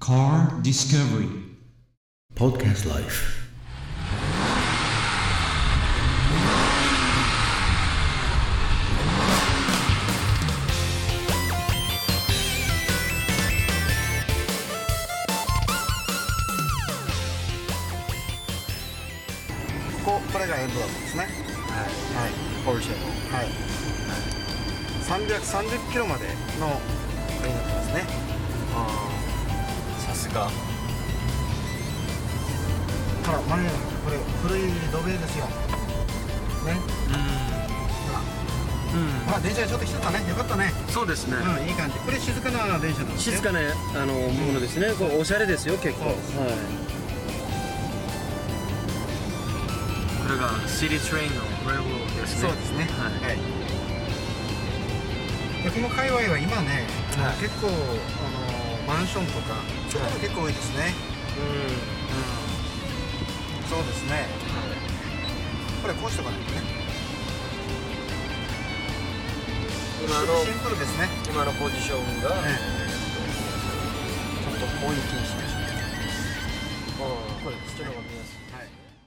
Car Discovery. Podcast Life. こここれがエンブラムですね。はい。ポルシェはい、はい、330キロまでのこれになってますねさすがほら前これ古い土塀ですよ。ね。うん。ほら。電車がちょっと来てたね。よかったね。そうですね。うんいい感じ。これ静かな電車なんですよ静かなあのものですね。こうおしゃれですよ結構。はい。これがシティトレインのレールですね。そうですね。はい。はい。でこの界隈は今ね、はい。結構あのマンションとかそういうの結構多いですね、うん。そうですね、これこうしとかないとね。今のシンプルですね。今のポジションが、えちょっとこういう気にしましょうこれ土のが見え